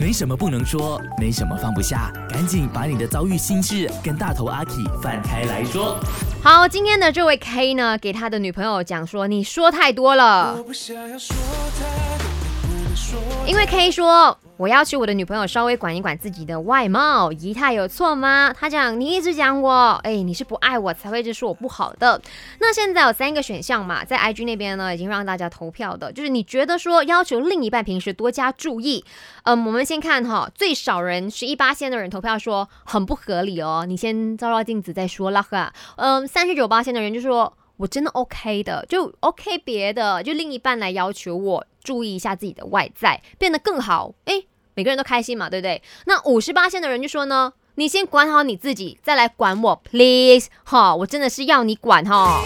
没什么不能说，没什么放不下，赶紧把你的遭遇心事跟大头阿 K 放开来说。好，今天的这位 K 呢，给他的女朋友讲说，你说太多了。因为 K 说，我要求我的女朋友稍微管一管自己的外貌仪态，有错吗？他讲，你一直讲我，哎，你是不爱我才会一直说我不好的。那现在有三个选项嘛，在 IG 那边呢，已经让大家投票的，就是你觉得说要求另一半平时多加注意。嗯，我们先看哈，最少人十一八线的人投票说很不合理哦，你先照照镜子再说啦哈。嗯，三十九八线的人就说。我真的 OK 的，就 OK 别的，就另一半来要求我注意一下自己的外在，变得更好。诶，每个人都开心嘛，对不对？那五十八线的人就说呢，你先管好你自己，再来管我，please。哈，我真的是要你管哈。